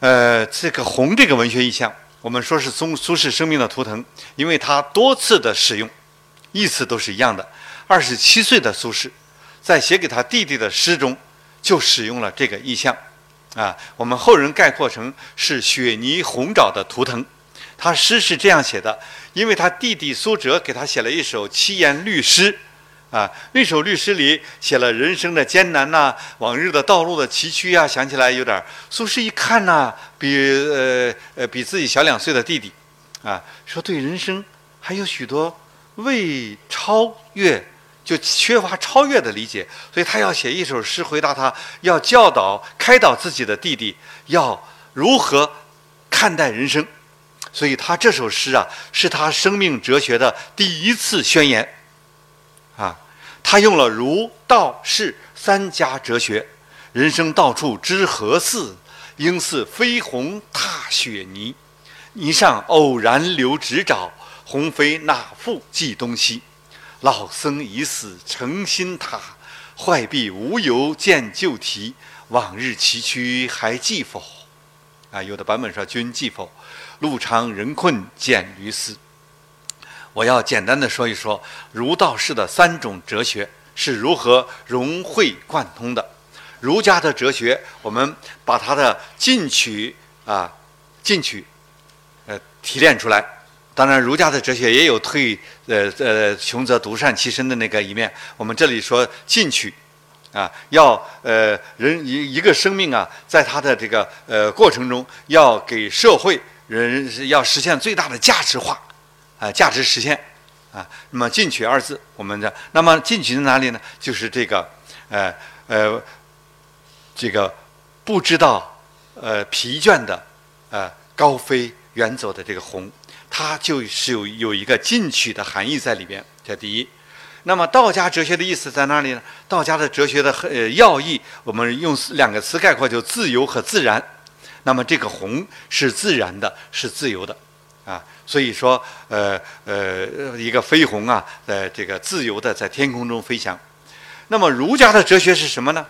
呃，这个红这个文学意象，我们说是苏苏轼生命的图腾，因为他多次的使用，意思都是一样的。二十七岁的苏轼，在写给他弟弟的诗中，就使用了这个意象，啊，我们后人概括成是雪泥红爪的图腾。他诗是这样写的，因为他弟弟苏辙给他写了一首七言律诗。啊，那首律诗里写了人生的艰难呐，往日的道路的崎岖呀，想起来有点。苏轼一看呐，比呃呃比自己小两岁的弟弟，啊，说对人生还有许多未超越，就缺乏超越的理解，所以他要写一首诗回答他，要教导开导自己的弟弟要如何看待人生，所以他这首诗啊，是他生命哲学的第一次宣言。啊，他用了儒、道、释三家哲学，人生到处知何似？应似飞鸿踏雪泥，泥上偶然留指爪，鸿飞哪复计东西？老僧已死诚心塔，坏壁无由见旧题。往日崎岖还记否？啊，有的版本说君记否？路长人困蹇驴嘶。我要简单的说一说儒道释的三种哲学是如何融会贯通的。儒家的哲学，我们把它的进取啊进取，呃提炼出来。当然，儒家的哲学也有退呃呃穷则独善其身的那个一面。我们这里说进取，啊，要呃人一一个生命啊，在他的这个呃过程中，要给社会人要实现最大的价值化。啊，价值实现，啊，那么进取二字，我们的那么进取在哪里呢？就是这个，呃呃，这个不知道呃疲倦的，呃高飞远走的这个鸿，它就是有有一个进取的含义在里边。这第一，那么道家哲学的意思在哪里呢？道家的哲学的呃要义，我们用两个词概括，就自由和自然。那么这个鸿是自然的，是自由的。啊，所以说，呃呃，一个飞鸿啊，在这个自由的在天空中飞翔。那么儒家的哲学是什么呢？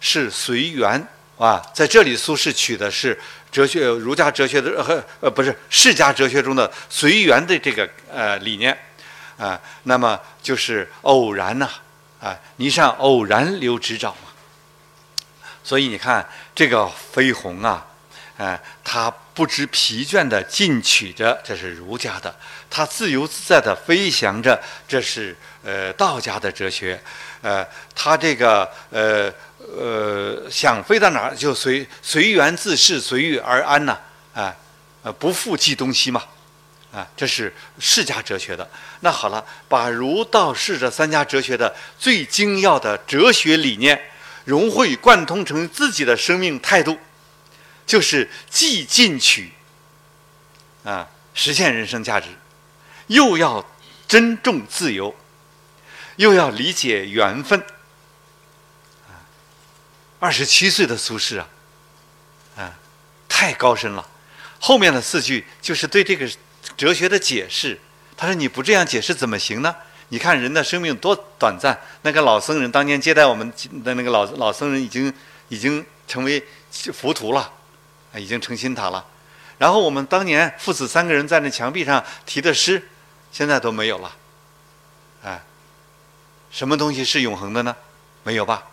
是随缘啊，在这里苏轼取的是哲学儒家哲学的呃呃不是世家哲学中的随缘的这个呃理念啊。那么就是偶然呐啊，泥上偶然留指爪嘛。所以你看这个飞鸿啊，哎，他。不知疲倦地进取着，这是儒家的；他自由自在地飞翔着，这是呃道家的哲学。呃，他这个呃呃想飞到哪儿就随随缘自适，随遇而安呐，啊，呃不负记东西嘛，啊，这是释家哲学的。那好了，把儒道释这三家哲学的最精要的哲学理念融会贯通成自己的生命态度。就是既进取，啊，实现人生价值，又要珍重自由，又要理解缘分，啊，二十七岁的苏轼啊，啊，太高深了。后面的四句就是对这个哲学的解释。他说：“你不这样解释怎么行呢？你看人的生命多短暂。那个老僧人当年接待我们的那个老老僧人，已经已经成为浮屠了。”已经成心塔了，然后我们当年父子三个人在那墙壁上题的诗，现在都没有了。哎，什么东西是永恒的呢？没有吧？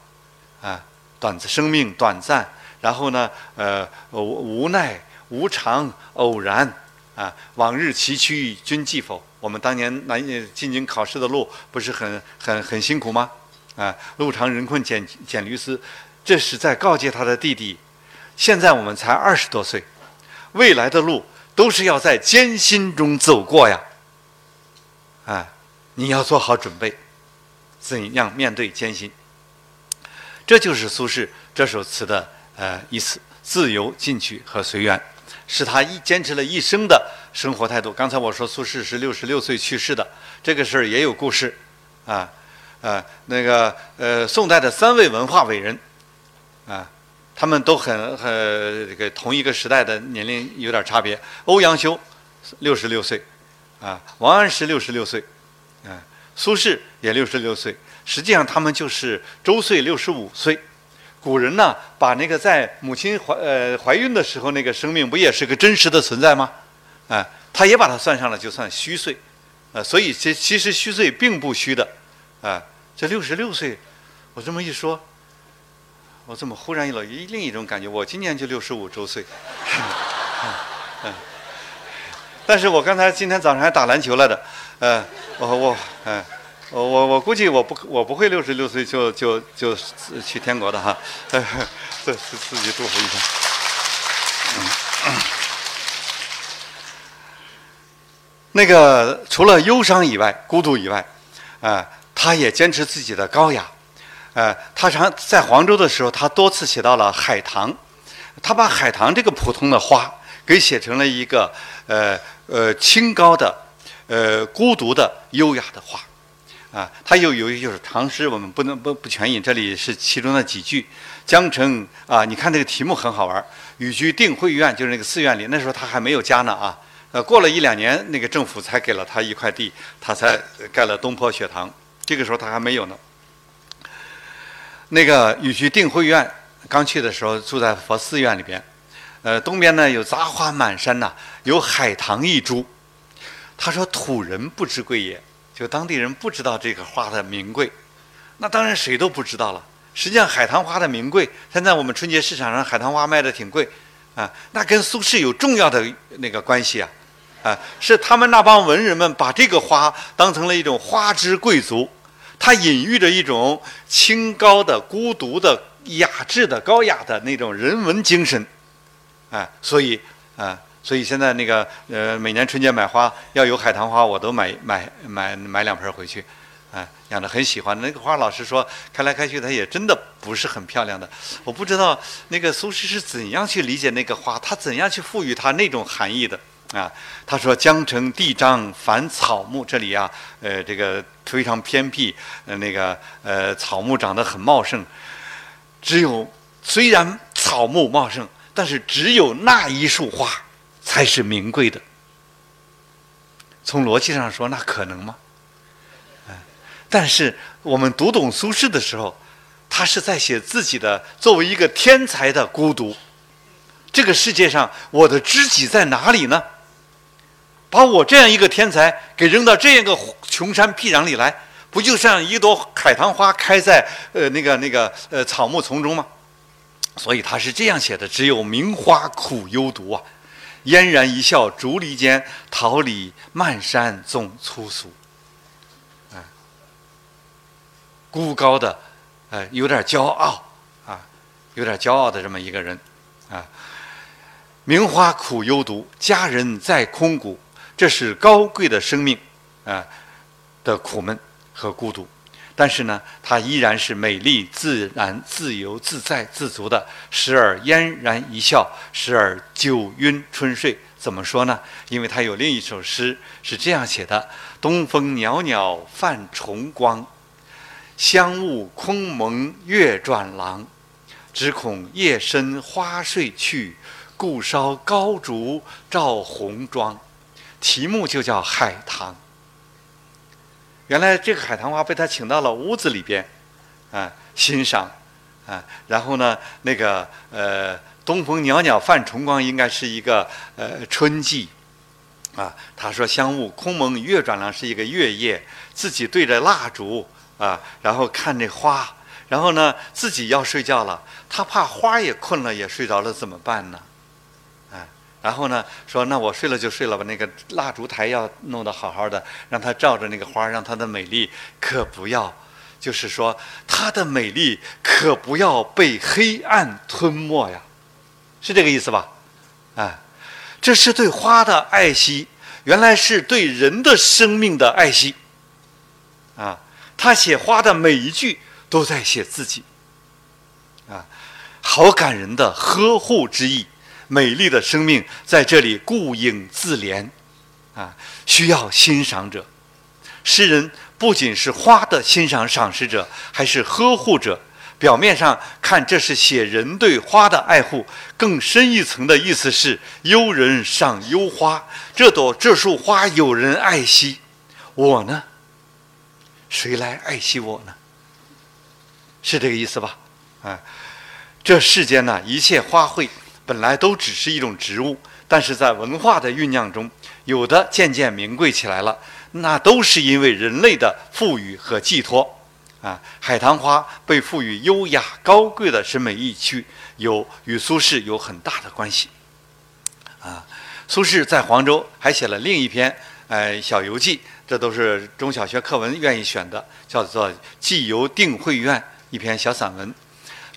啊，短暂生命短暂，然后呢，呃，无奈无常偶然啊，往日崎岖君记否？我们当年南进京考试的路不是很很很辛苦吗？啊，路长人困蹇蹇驴嘶，这是在告诫他的弟弟。现在我们才二十多岁，未来的路都是要在艰辛中走过呀！哎，你要做好准备，怎样面对艰辛？这就是苏轼这首词的呃意思：自由、进取和随缘，是他一坚持了一生的生活态度。刚才我说苏轼是六十六岁去世的，这个事儿也有故事啊啊，那个呃，宋代的三位文化伟人啊。他们都很很这个同一个时代的年龄有点差别。欧阳修六十六岁，啊，王安石六十六岁，啊，苏轼也六十六岁。实际上他们就是周岁六十五岁，古人呢，把那个在母亲怀呃怀孕的时候那个生命，不也是个真实的存在吗？啊，他也把它算上了，就算虚岁，啊，所以其其实虚岁并不虚的，啊，这六十六岁，我这么一说，我怎么忽然有了另一种感觉？我今年就六十五周岁，嗯，但是我刚才今天早上还打篮球来的，呃，我我嗯。我我我估计我不我不会六十六岁就就就去天国的哈，自自自己祝福一下。那个除了忧伤以外，孤独以外，啊，他也坚持自己的高雅。呃，他常在黄州的时候，他多次写到了海棠，他把海棠这个普通的花给写成了一个呃呃清高的呃孤独的优雅的花。啊，他又有一首长诗，我们不能不不全引，这里是其中的几句。江城啊，你看这个题目很好玩，寓居定慧院，就是那个寺院里。那时候他还没有家呢啊，呃，过了一两年，那个政府才给了他一块地，他才盖了东坡学堂。这个时候他还没有呢。那个与其定慧院，刚去的时候住在佛寺院里边，呃，东边呢有杂花满山呐，有海棠一株。他说：“土人不知贵也。”就当地人不知道这个花的名贵，那当然谁都不知道了。实际上，海棠花的名贵，现在我们春节市场上海棠花卖的挺贵，啊，那跟苏轼有重要的那个关系啊，啊，是他们那帮文人们把这个花当成了一种花之贵族，它隐喻着一种清高的、孤独的、雅致的、高雅的那种人文精神，啊，所以啊。所以现在那个呃，每年春节买花要有海棠花，我都买买买买两盆回去，哎，养的很喜欢。那个花，老师说，开来开去，它也真的不是很漂亮的。我不知道那个苏轼是怎样去理解那个花，他怎样去赋予它那种含义的啊？他说：“江城地瘴繁草木，这里啊，呃，这个非常偏僻，呃，那个呃，草木长得很茂盛，只有虽然草木茂盛，但是只有那一束花。”才是名贵的。从逻辑上说，那可能吗？但是我们读懂苏轼的时候，他是在写自己的作为一个天才的孤独。这个世界上，我的知己在哪里呢？把我这样一个天才给扔到这样一个穷山僻壤里来，不就像一朵海棠花开在呃那个那个呃草木丛中吗？所以他是这样写的：只有名花苦幽独啊。嫣然一笑竹篱间，桃李漫山总粗俗。啊，孤高的，呃，有点骄傲，啊，有点骄傲的这么一个人，啊，名花苦幽独，佳人在空谷，这是高贵的生命，啊的苦闷和孤独。但是呢，它依然是美丽、自然、自由、自在、自足的，时而嫣然一笑，时而酒晕春睡。怎么说呢？因为他有另一首诗是这样写的：“东风袅袅泛崇光，香雾空蒙月转廊。只恐夜深花睡去，故烧高烛照红妆。”题目就叫海棠。原来这个海棠花被他请到了屋子里边，啊，欣赏，啊，然后呢，那个呃，东风袅袅泛重光，应该是一个呃春季，啊，他说香雾空蒙月转廊是一个月夜，自己对着蜡烛啊，然后看这花，然后呢，自己要睡觉了，他怕花也困了也睡着了怎么办呢？然后呢，说那我睡了就睡了吧。那个蜡烛台要弄得好好的，让它照着那个花，让它的美丽可不要，就是说它的美丽可不要被黑暗吞没呀，是这个意思吧？啊，这是对花的爱惜，原来是对人的生命的爱惜。啊，他写花的每一句都在写自己，啊，好感人的呵护之意。美丽的生命在这里顾影自怜，啊，需要欣赏者。诗人不仅是花的欣赏赏识者，还是呵护者。表面上看，这是写人对花的爱护，更深一层的意思是幽人赏幽花。这朵这束花有人爱惜，我呢？谁来爱惜我呢？是这个意思吧？啊。这世间呢，一切花卉本来都只是一种植物，但是在文化的酝酿中，有的渐渐名贵起来了，那都是因为人类的赋予和寄托。啊，海棠花被赋予优雅高贵的审美意趣，有与苏轼有很大的关系。啊，苏轼在黄州还写了另一篇呃小游记，这都是中小学课文愿意选的，叫做《寄游定慧院》一篇小散文。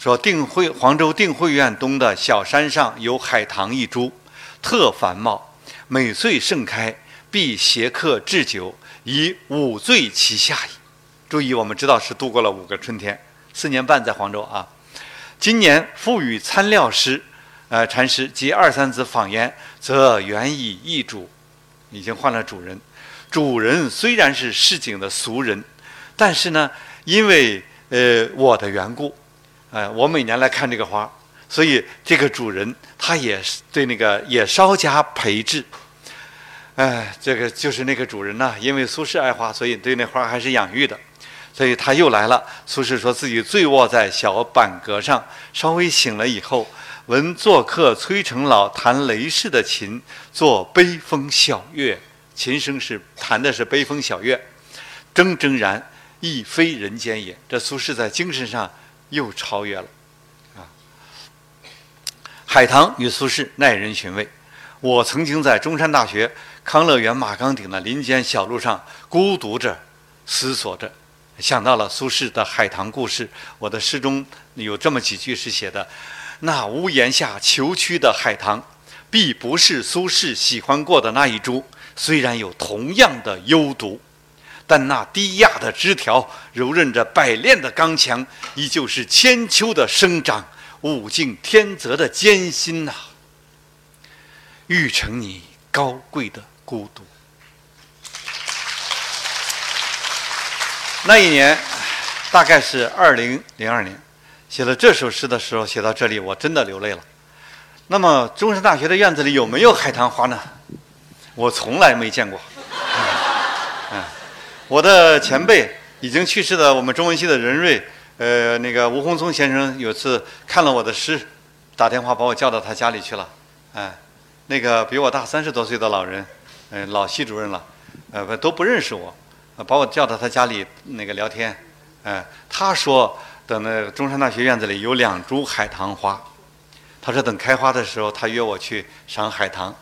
说定慧黄州定慧院东的小山上有海棠一株，特繁茂，每岁盛开，必携客置酒，以五醉其下矣。注意，我们知道是度过了五个春天，四年半在黄州啊。今年赋予参料师，呃，禅师及二三子访焉，则原已易主，已经换了主人。主人虽然是市井的俗人，但是呢，因为呃我的缘故。哎，我每年来看这个花，所以这个主人他也是对那个也稍加培植。哎，这个就是那个主人呐，因为苏轼爱花，所以对那花还是养育的。所以他又来了。苏轼说自己醉卧在小板阁上，稍微醒了以后，闻做客崔成老弹雷氏的琴，作悲风小月，琴声是弹的是悲风小月，铮铮然，亦非人间也。这苏轼在精神上。又超越了，啊！海棠与苏轼耐人寻味。我曾经在中山大学康乐园马岗顶的林间小路上孤独着，思索着，想到了苏轼的海棠故事。我的诗中有这么几句是写的：“那屋檐下虬曲的海棠，必不是苏轼喜欢过的那一株。虽然有同样的幽独。”但那低压的枝条，柔韧着百炼的刚强，依旧是千秋的生长，物竞天择的艰辛呐！育成你高贵的孤独。那一年，大概是二零零二年，写了这首诗的时候，写到这里，我真的流泪了。那么，中山大学的院子里有没有海棠花呢？我从来没见过。我的前辈已经去世的我们中文系的任瑞，呃，那个吴宏松先生有次看了我的诗，打电话把我叫到他家里去了。哎，那个比我大三十多岁的老人，嗯，老系主任了，呃，都不认识我，把我叫到他家里那个聊天。哎，他说等那中山大学院子里有两株海棠花，他说等开花的时候，他约我去赏海棠。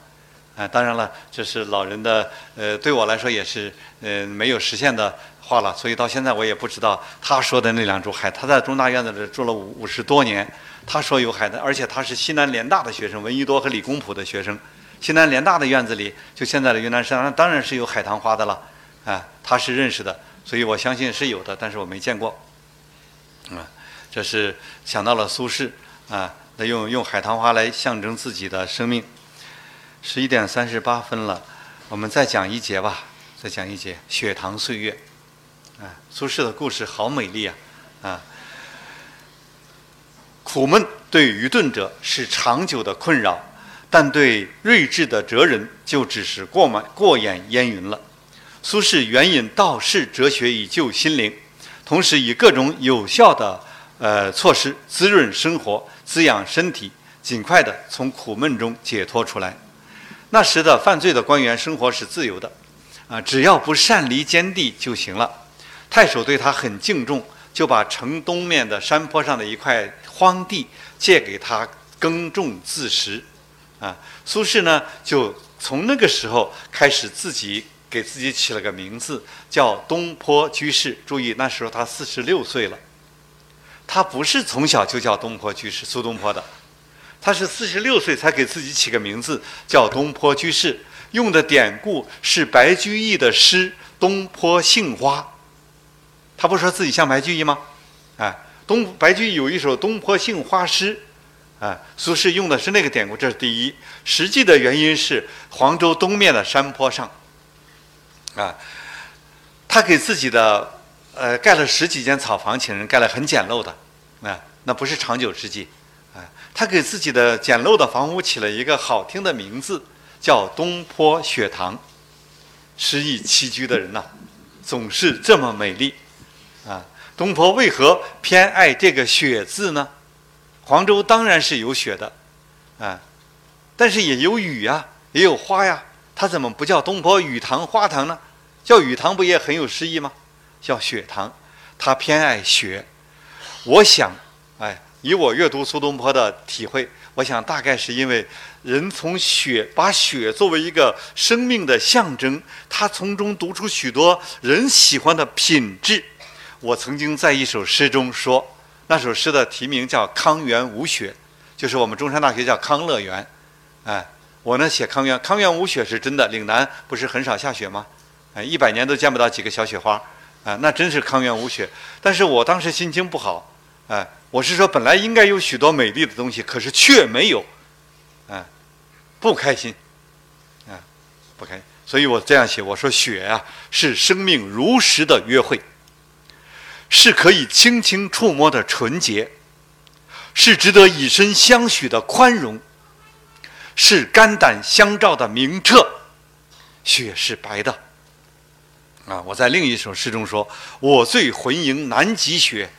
啊，当然了，这是老人的，呃，对我来说也是，呃，没有实现的话了。所以到现在我也不知道他说的那两株海，他在中大院子里住了五五十多年，他说有海的，而且他是西南联大的学生，闻一多和理工谱的学生。西南联大的院子里，就现在的云南山，当然是有海棠花的了。啊，他是认识的，所以我相信是有的，但是我没见过。啊，这是想到了苏轼，啊，那用用海棠花来象征自己的生命。十一点三十八分了，我们再讲一节吧，再讲一节《雪堂岁月》。啊，苏轼的故事好美丽啊！啊，苦闷对愚钝者是长久的困扰，但对睿智的哲人就只是过满过眼烟云了。苏轼援引道士哲学以救心灵，同时以各种有效的呃措施滋润生活、滋养身体，尽快的从苦闷中解脱出来。那时的犯罪的官员生活是自由的，啊，只要不擅离监地就行了。太守对他很敬重，就把城东面的山坡上的一块荒地借给他耕种自食。啊，苏轼呢，就从那个时候开始自己给自己起了个名字，叫东坡居士。注意，那时候他四十六岁了，他不是从小就叫东坡居士，苏东坡的。他是四十六岁才给自己起个名字，叫东坡居士，用的典故是白居易的诗《东坡杏花》。他不说自己像白居易吗？哎，东白居易有一首《东坡杏花》诗，啊，苏轼用的是那个典故，这是第一。实际的原因是黄州东面的山坡上，啊，他给自己的呃盖了十几间草房，请人盖了很简陋的，啊，那不是长久之计。他给自己的简陋的房屋起了一个好听的名字，叫东坡雪堂。诗意栖居的人呐，总是这么美丽啊！东坡为何偏爱这个“雪”字呢？黄州当然是有雪的，啊，但是也有雨呀，也有花呀。他怎么不叫东坡雨堂花堂呢？叫雨堂不也很有诗意吗？叫雪堂，他偏爱雪。我想，哎，以我阅读苏东坡的体会，我想大概是因为人从雪把雪作为一个生命的象征，他从中读出许多人喜欢的品质。我曾经在一首诗中说，那首诗的题名叫《康园无雪》，就是我们中山大学叫康乐园，哎。我呢写康园，康园无雪是真的。岭南不是很少下雪吗？哎，一百年都见不到几个小雪花，啊，那真是康园无雪。但是我当时心情不好，哎，我是说本来应该有许多美丽的东西，可是却没有，啊，不开心，啊，不开心。所以我这样写，我说雪啊是生命如实的约会，是可以轻轻触摸的纯洁，是值得以身相许的宽容。是肝胆相照的明澈，雪是白的。啊，我在另一首诗中说：“我醉魂萦南极雪。”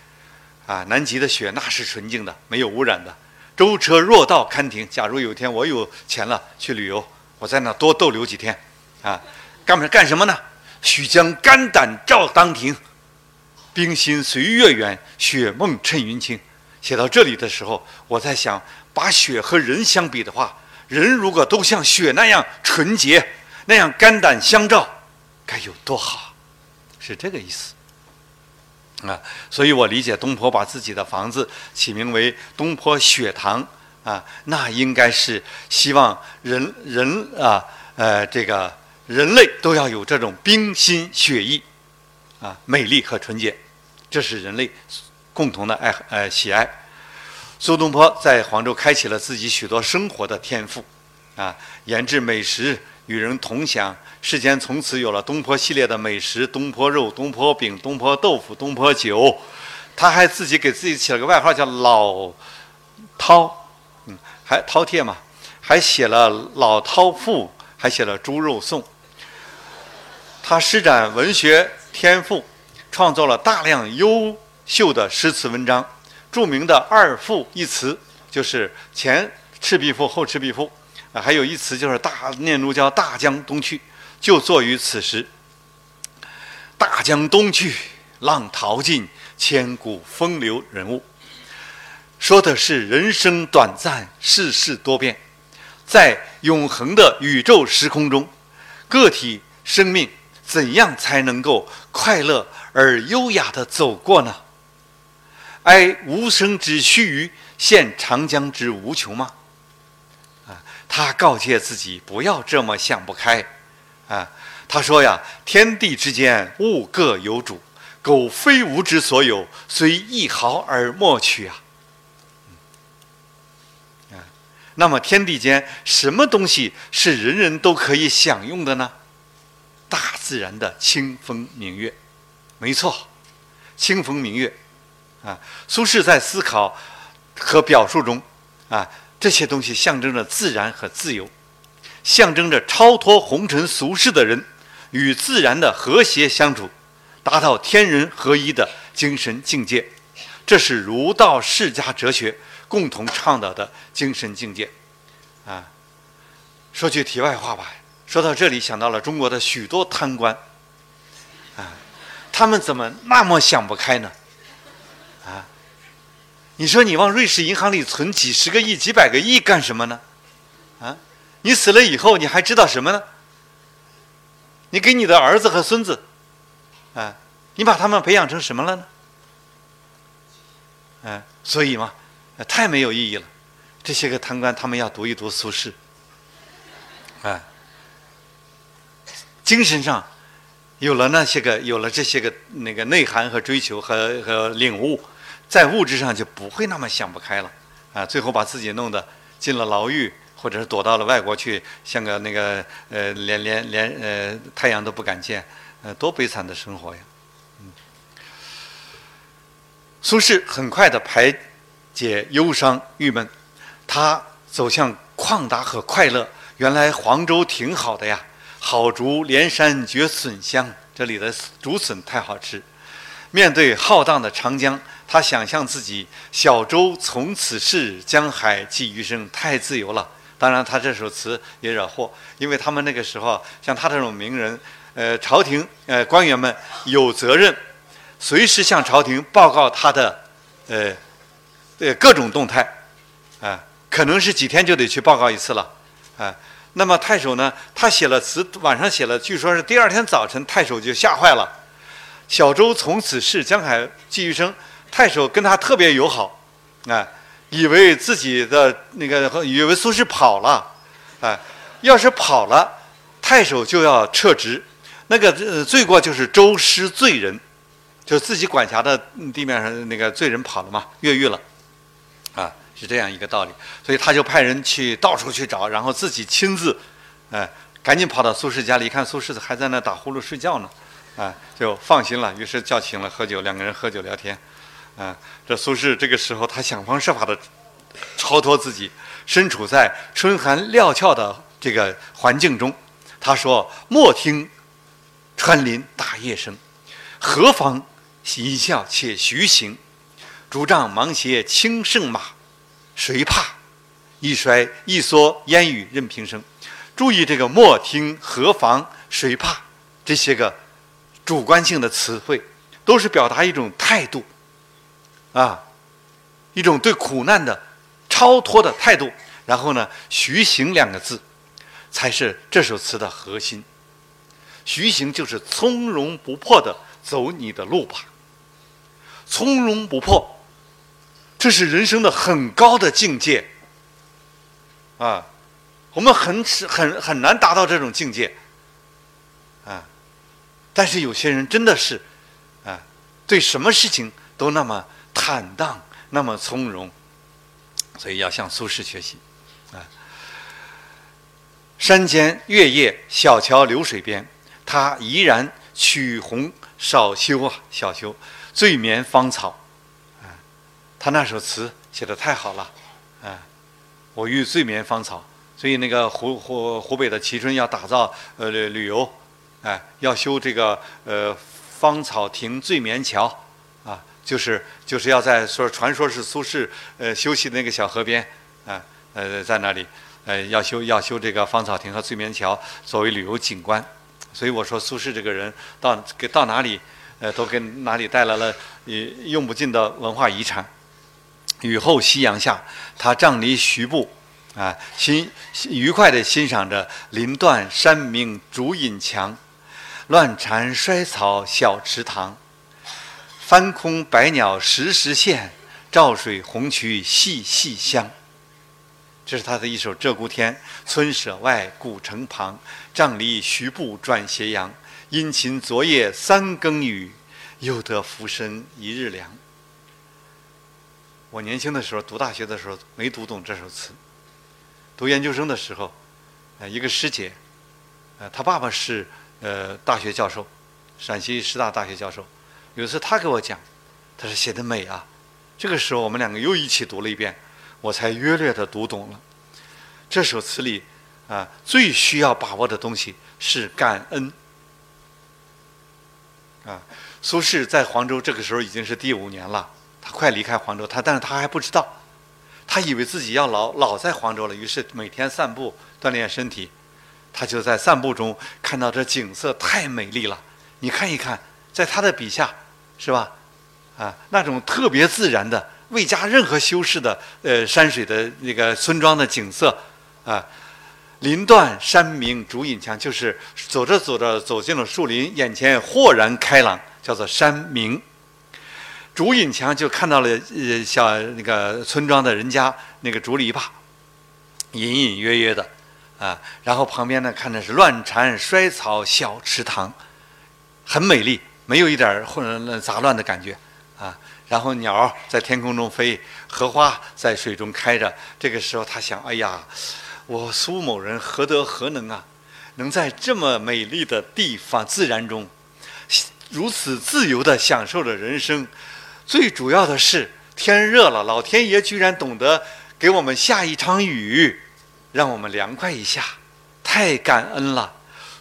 啊，南极的雪那是纯净的，没有污染的。舟车若到堪停。假如有一天我有钱了去旅游，我在那多逗留几天。啊，干么干什么呢？须将肝胆照当庭，冰心随月圆，雪梦趁云清。写到这里的时候，我在想，把雪和人相比的话。人如果都像雪那样纯洁，那样肝胆相照，该有多好？是这个意思啊。所以我理解东坡把自己的房子起名为东坡雪堂啊，那应该是希望人人啊，呃，这个人类都要有这种冰心雪意啊，美丽和纯洁，这是人类共同的爱呃喜爱。苏东坡在黄州开启了自己许多生活的天赋，啊，研制美食与人同享，世间从此有了东坡系列的美食：东坡肉、东坡饼、东坡豆腐、东坡酒。他还自己给自己起了个外号叫老饕，嗯，还饕餮嘛，还写了《老饕赋》，还写了《猪肉颂》。他施展文学天赋，创作了大量优秀的诗词文章。著名的“二赋”一词，就是前《赤壁赋》后《赤壁赋》，啊，还有一词就是“大念奴娇·大江东去”，就作于此时。大江东去，浪淘尽，千古风流人物。说的是人生短暂，世事多变，在永恒的宇宙时空中，个体生命怎样才能够快乐而优雅地走过呢？哀无声之须臾，羡长江之无穷吗？他告诫自己不要这么想不开。啊，他说呀：“天地之间，物各有主，苟非吾之所有，虽一毫而莫取啊。”啊，那么天地间什么东西是人人都可以享用的呢？大自然的清风明月，没错，清风明月。啊，苏轼在思考和表述中，啊，这些东西象征着自然和自由，象征着超脱红尘俗世的人与自然的和谐相处，达到天人合一的精神境界。这是儒道释家哲学共同倡导的精神境界。啊，说句题外话吧，说到这里想到了中国的许多贪官，啊，他们怎么那么想不开呢？啊，你说你往瑞士银行里存几十个亿、几百个亿干什么呢？啊，你死了以后你还知道什么呢？你给你的儿子和孙子，啊，你把他们培养成什么了呢？啊，所以嘛，太没有意义了。这些个贪官，他们要读一读苏轼，啊，精神上有了那些个，有了这些个那个内涵和追求和和领悟。在物质上就不会那么想不开了，啊，最后把自己弄得进了牢狱，或者是躲到了外国去，像个那个呃，连连连呃太阳都不敢见，呃，多悲惨的生活呀！嗯，苏轼很快的排解忧伤郁闷，他走向旷达和快乐。原来黄州挺好的呀，好竹连山绝笋香，这里的竹笋太好吃。面对浩荡的长江。他想象自己小舟从此逝，江海寄余生，太自由了。当然，他这首词也惹祸，因为他们那个时候像他这种名人，呃，朝廷呃官员们有责任随时向朝廷报告他的呃呃各种动态，啊，可能是几天就得去报告一次了，啊。那么太守呢，他写了词，晚上写了，据说是第二天早晨，太守就吓坏了。小舟从此逝，江海寄余生。太守跟他特别友好，啊。以为自己的那个，以为苏轼跑了，哎，要是跑了，太守就要撤职，那个罪过就是周师罪人，就自己管辖的地面上那个罪人跑了嘛，越狱了，啊，是这样一个道理。所以他就派人去到处去找，然后自己亲自，哎，赶紧跑到苏轼家里，一看苏轼还在那打呼噜睡觉呢，啊，就放心了，于是叫请了喝酒，两个人喝酒聊天。啊，这苏轼这个时候，他想方设法的超脱自己，身处在春寒料峭的这个环境中。他说：“莫听穿林打叶声，何妨吟啸且徐行。竹杖芒鞋轻胜马，谁怕？一摔一蓑烟雨任平生。”注意这个“莫听”“何妨”“谁怕”这些个主观性的词汇，都是表达一种态度。啊，一种对苦难的超脱的态度。然后呢，“徐行”两个字，才是这首词的核心。徐行就是从容不迫的走你的路吧。从容不迫，这是人生的很高的境界。啊，我们很很很难达到这种境界。啊，但是有些人真的是，啊，对什么事情都那么。坦荡，那么从容，所以要向苏轼学习。啊，山间月夜，小桥流水边，他依然曲红少休啊，小休，醉眠芳草。啊，他那首词写的太好了。啊，我欲醉眠芳草，所以那个湖湖湖北的蕲春要打造呃旅游，哎，要修这个呃芳草亭醉眠桥。就是就是要在说传说是苏轼呃休息的那个小河边啊呃在那里呃要修要修这个芳草亭和醉眠桥作为旅游景观，所以我说苏轼这个人到给到哪里呃都给哪里带来了用不尽的文化遗产。雨后夕阳下，他杖藜徐步啊，欣愉快地欣赏着林断山明竹隐墙，乱蝉衰草小池塘。翻空百鸟时时现，照水红渠细细香。这是他的一首《鹧鸪天》：村舍外，古城旁，杖藜徐步转斜阳。殷勤昨夜三更雨，又得浮生一日凉。我年轻的时候读大学的时候没读懂这首词，读研究生的时候，呃，一个师姐，呃，她爸爸是呃大学教授，陕西师大大学教授。有一次他给我讲，他说写的美啊，这个时候我们两个又一起读了一遍，我才约略的读懂了。这首词里啊，最需要把握的东西是感恩。啊，苏轼在黄州这个时候已经是第五年了，他快离开黄州，他但是他还不知道，他以为自己要老老在黄州了，于是每天散步锻炼身体，他就在散步中看到这景色太美丽了，你看一看，在他的笔下。是吧？啊，那种特别自然的、未加任何修饰的，呃，山水的那个村庄的景色，啊，林断山明竹隐墙，就是走着走着走进了树林，眼前豁然开朗，叫做山明。竹隐墙就看到了呃小那个村庄的人家那个竹篱笆，隐隐约约的，啊，然后旁边呢看的是乱蝉衰草小池塘，很美丽。没有一点混乱杂乱的感觉，啊，然后鸟在天空中飞，荷花在水中开着。这个时候，他想：哎呀，我苏某人何德何能啊，能在这么美丽的地方自然中，如此自由地享受着人生。最主要的是，天热了，老天爷居然懂得给我们下一场雨，让我们凉快一下，太感恩了。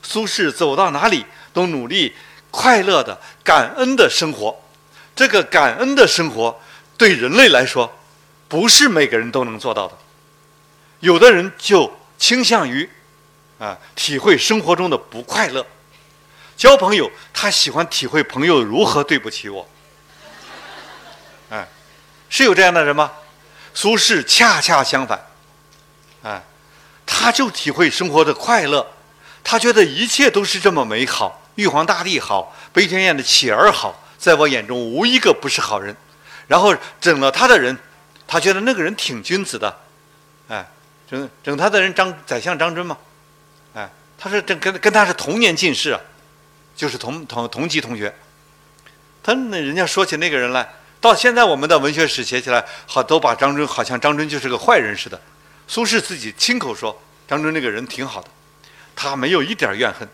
苏轼走到哪里都努力。快乐的、感恩的生活，这个感恩的生活对人类来说，不是每个人都能做到的。有的人就倾向于啊，体会生活中的不快乐。交朋友，他喜欢体会朋友如何对不起我。哎，是有这样的人吗？苏轼恰恰相反，哎，他就体会生活的快乐，他觉得一切都是这么美好，玉皇大帝好，悲天宴的乞儿好，在我眼中无一个不是好人。然后整了他的人，他觉得那个人挺君子的，哎，整整他的人张宰相张真嘛，哎，他是跟跟跟他是同年进士啊，就是同同同级同学。他那人家说起那个人来。到现在，我们的文学史写起来，好都把张真好像张真就是个坏人似的。苏轼自己亲口说，张真那个人挺好的，他没有一点怨恨，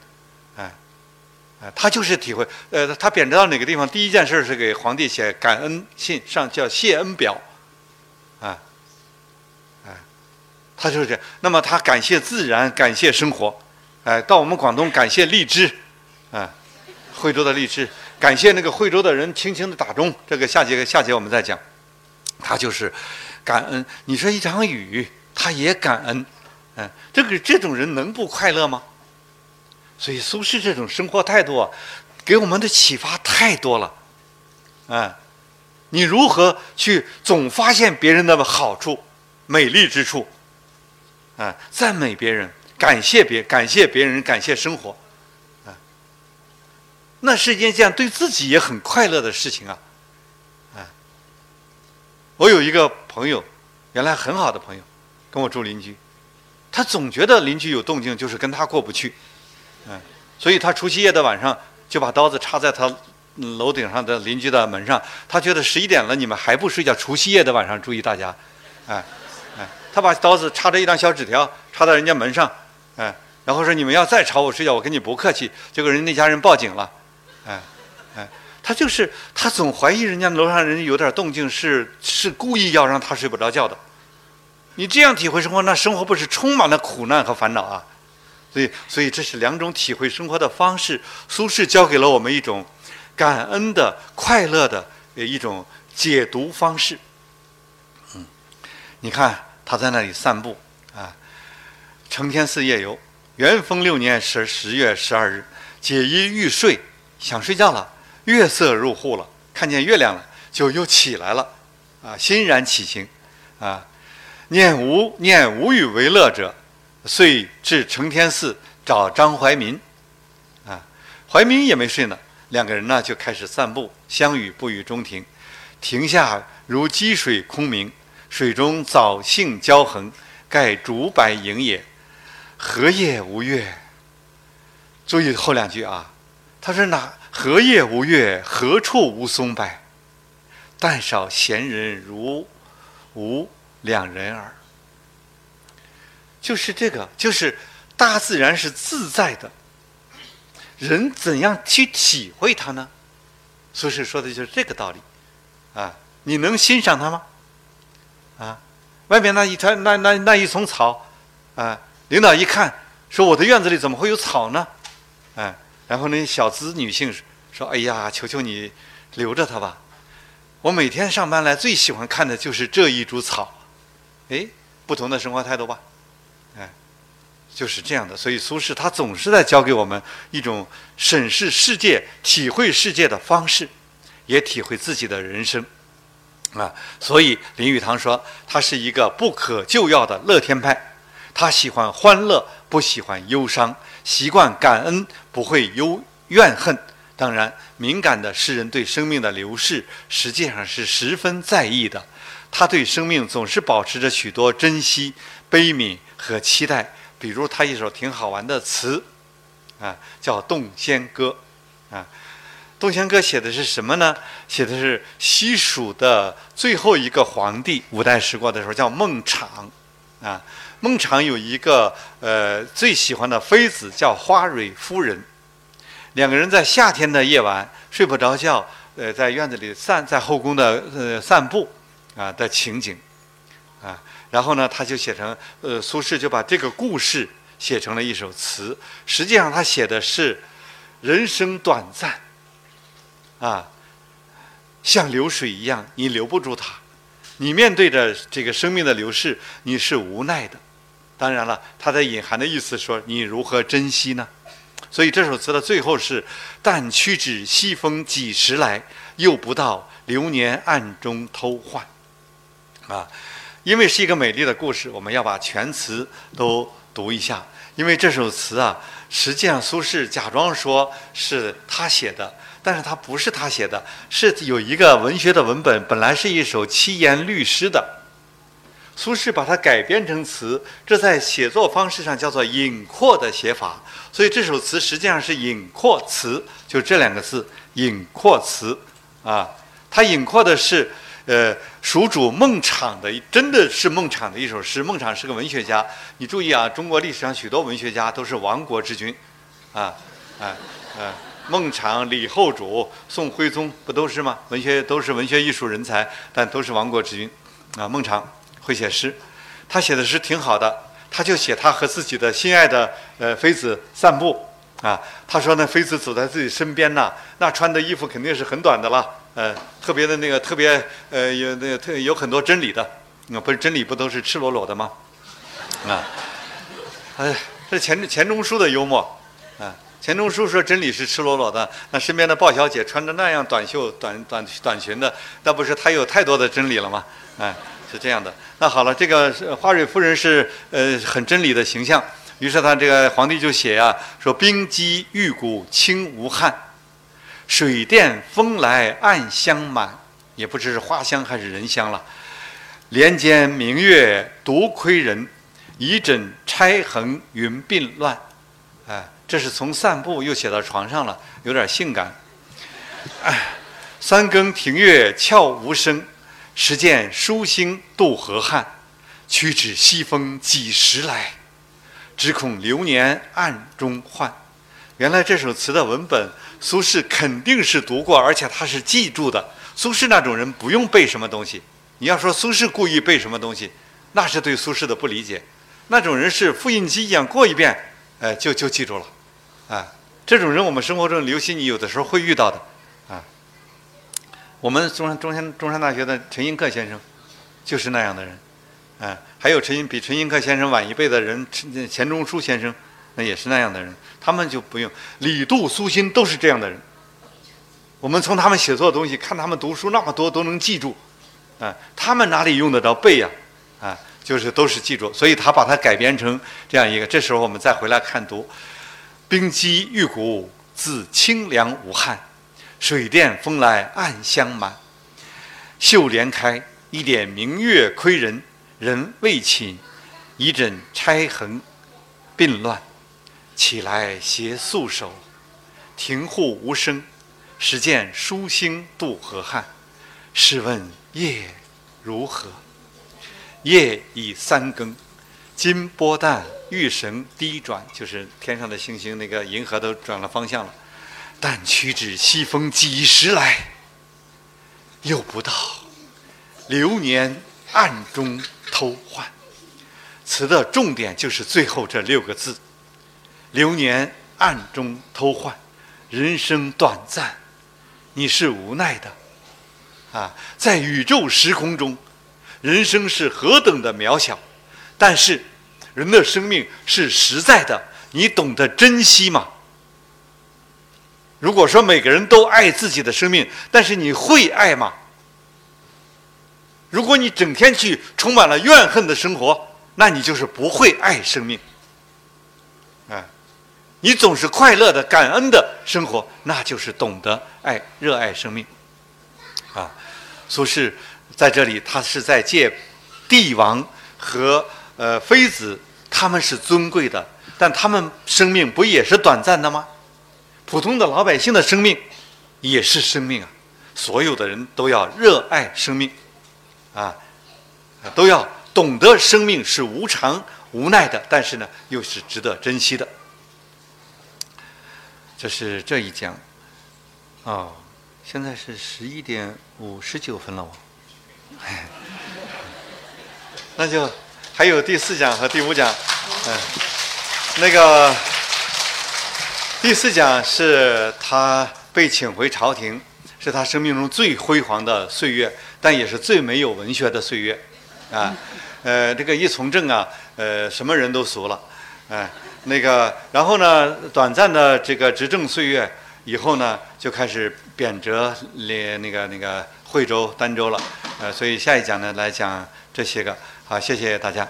哎，他就是体会。呃，他贬谪到哪个地方，第一件事是给皇帝写感恩信，上叫谢恩表，啊，啊，他就是这样。那么他感谢自然，感谢生活，哎，到我们广东感谢荔枝，啊，惠州的荔枝。感谢那个惠州的人轻轻的打钟，这个下节下节我们再讲。他就是感恩。你说一场雨，他也感恩。嗯，这个这种人能不快乐吗？所以苏轼这种生活态度啊，给我们的启发太多了。嗯，你如何去总发现别人的好处、美丽之处？啊，赞美别人，感谢别感谢别人，感谢生活。那是一件对自己也很快乐的事情啊！啊，我有一个朋友，原来很好的朋友，跟我住邻居，他总觉得邻居有动静，就是跟他过不去，嗯，所以他除夕夜的晚上就把刀子插在他楼顶上的邻居的门上，他觉得十一点了，你们还不睡觉？除夕夜的晚上，注意大家，哎，哎，他把刀子插着一张小纸条插在人家门上，哎，然后说你们要再吵我睡觉，我跟你不客气。结果人那家人报警了。哎，哎，他就是他总怀疑人家楼上人有点动静，是是故意要让他睡不着觉的。你这样体会生活，那生活不是充满了苦难和烦恼啊？所以，所以这是两种体会生活的方式。苏轼教给了我们一种感恩的、快乐的一种解读方式。嗯，你看他在那里散步啊，承天寺夜游，元丰六年十十月十二日，解衣欲睡。想睡觉了，月色入户了，看见月亮了，就又起来了，啊，欣然起行，啊，念无念无与为乐者，遂至承天寺找张怀民，啊，怀民也没睡呢，两个人呢就开始散步，相与不语中庭，庭下如积水空明，水中藻荇交横，盖竹柏影也，荷叶无月。注意后两句啊。他说：“哪何夜无月？何处无松柏？但少闲人如吾两人耳。”就是这个，就是大自然是自在的，人怎样去体会它呢？苏轼说的就是这个道理啊！你能欣赏它吗？啊，外面那一团那那那一丛草啊，领导一看说：“我的院子里怎么会有草呢？”哎。然后那小资女性说：“哎呀，求求你留着它吧！我每天上班来最喜欢看的就是这一株草。”哎，不同的生活态度吧，就是这样的。所以苏轼他总是在教给我们一种审视世界、体会世界的方式，也体会自己的人生啊。所以林语堂说他是一个不可救药的乐天派，他喜欢欢乐，不喜欢忧伤。习惯感恩，不会忧怨恨。当然，敏感的诗人对生命的流逝实际上是十分在意的。他对生命总是保持着许多珍惜、悲悯和期待。比如他一首挺好玩的词，啊，叫《洞仙歌》。啊，《洞仙歌》写的是什么呢？写的是西蜀的最后一个皇帝，五代十国的时候叫孟昶，啊。孟昶有一个呃最喜欢的妃子叫花蕊夫人，两个人在夏天的夜晚睡不着觉，呃，在院子里散在后宫的呃散步啊的情景，然后呢他就写成呃苏轼就把这个故事写成了一首词，实际上他写的是人生短暂，啊，像流水一样，你留不住它。你面对着这个生命的流逝，你是无奈的。当然了，它的隐含的意思说，你如何珍惜呢？所以这首词的最后是“但屈指西风几时来，又不到流年暗中偷换”。啊，因为是一个美丽的故事，我们要把全词都读一下。因为这首词啊，实际上苏轼假装说是他写的。但是他不是他写的，是有一个文学的文本，本来是一首七言律诗的，苏轼把它改编成词，这在写作方式上叫做隐括的写法，所以这首词实际上是隐括词，就这两个字，隐括词啊，它隐括的是，呃，蜀主孟昶的，真的是孟昶的一首诗。孟昶是个文学家，你注意啊，中国历史上许多文学家都是亡国之君，啊，啊，啊。孟昶、李后主、宋徽宗不都是吗？文学都是文学艺术人才，但都是亡国之君。啊，孟昶会写诗，他写的诗挺好的。他就写他和自己的心爱的呃妃子散步。啊，他说呢，妃子走在自己身边呐，那穿的衣服肯定是很短的了。呃，特别的那个特别呃有那个特有很多真理的。那不是真理不都是赤裸裸的吗？啊，哎，这钱钱钟书的幽默。啊。钱钟书说：“真理是赤裸裸的。”那身边的鲍小姐穿着那样短袖、短短短裙的，那不是她有太多的真理了吗？哎，是这样的。那好了，这个花蕊夫人是呃很真理的形象。于是他这个皇帝就写呀，说：“冰肌玉骨轻无憾，水殿风来暗香满。”也不知是花香还是人香了。帘间明月独窥人，一枕钗横云鬓乱。哎。这是从散步又写到床上了，有点性感。哎，三更庭月悄无声，时见疏星渡河汉。屈指西风几时来？只恐流年暗中换。原来这首词的文本，苏轼肯定是读过，而且他是记住的。苏轼那种人不用背什么东西。你要说苏轼故意背什么东西，那是对苏轼的不理解。那种人是复印机一样过一遍，哎，就就记住了。啊，这种人我们生活中刘希，你有的时候会遇到的，啊，我们中山中山中山大学的陈寅恪先生，就是那样的人，啊，还有陈寅比陈寅恪先生晚一辈的人，钱钱钟书先生，那也是那样的人，他们就不用李杜苏辛都是这样的人，我们从他们写作的东西看他们读书那么多都能记住，啊，他们哪里用得着背呀，啊，就是都是记住，所以他把它改编成这样一个，这时候我们再回来看读。冰肌玉骨自清凉无汗，水殿风来暗香满。绣帘开，一点明月窥人，人未寝，一枕钗横鬓乱。起来携素手，庭户无声，始见疏星渡河汉。试问夜如何？夜已三更。金波旦，玉绳低转，就是天上的星星，那个银河都转了方向了。但屈指西风几时来？又不到流年暗中偷换。词的重点就是最后这六个字：流年暗中偷换。人生短暂，你是无奈的。啊，在宇宙时空中，人生是何等的渺小。但是，人的生命是实在的，你懂得珍惜吗？如果说每个人都爱自己的生命，但是你会爱吗？如果你整天去充满了怨恨的生活，那你就是不会爱生命。你总是快乐的、感恩的生活，那就是懂得爱、热爱生命。啊，苏轼在这里，他是在借帝王和。呃，妃子他们是尊贵的，但他们生命不也是短暂的吗？普通的老百姓的生命也是生命啊！所有的人都要热爱生命，啊，都要懂得生命是无常、无奈的，但是呢，又是值得珍惜的。这是这一讲。哦，现在是十一点五十九分了，我，那就。还有第四讲和第五讲，嗯，那个第四讲是他被请回朝廷，是他生命中最辉煌的岁月，但也是最没有文学的岁月，啊，呃，这个一从政啊，呃，什么人都俗了，哎，那个，然后呢，短暂的这个执政岁月以后呢，就开始贬谪那那个那个惠州、儋州了，呃，所以下一讲呢来讲这些个，好，谢谢大家。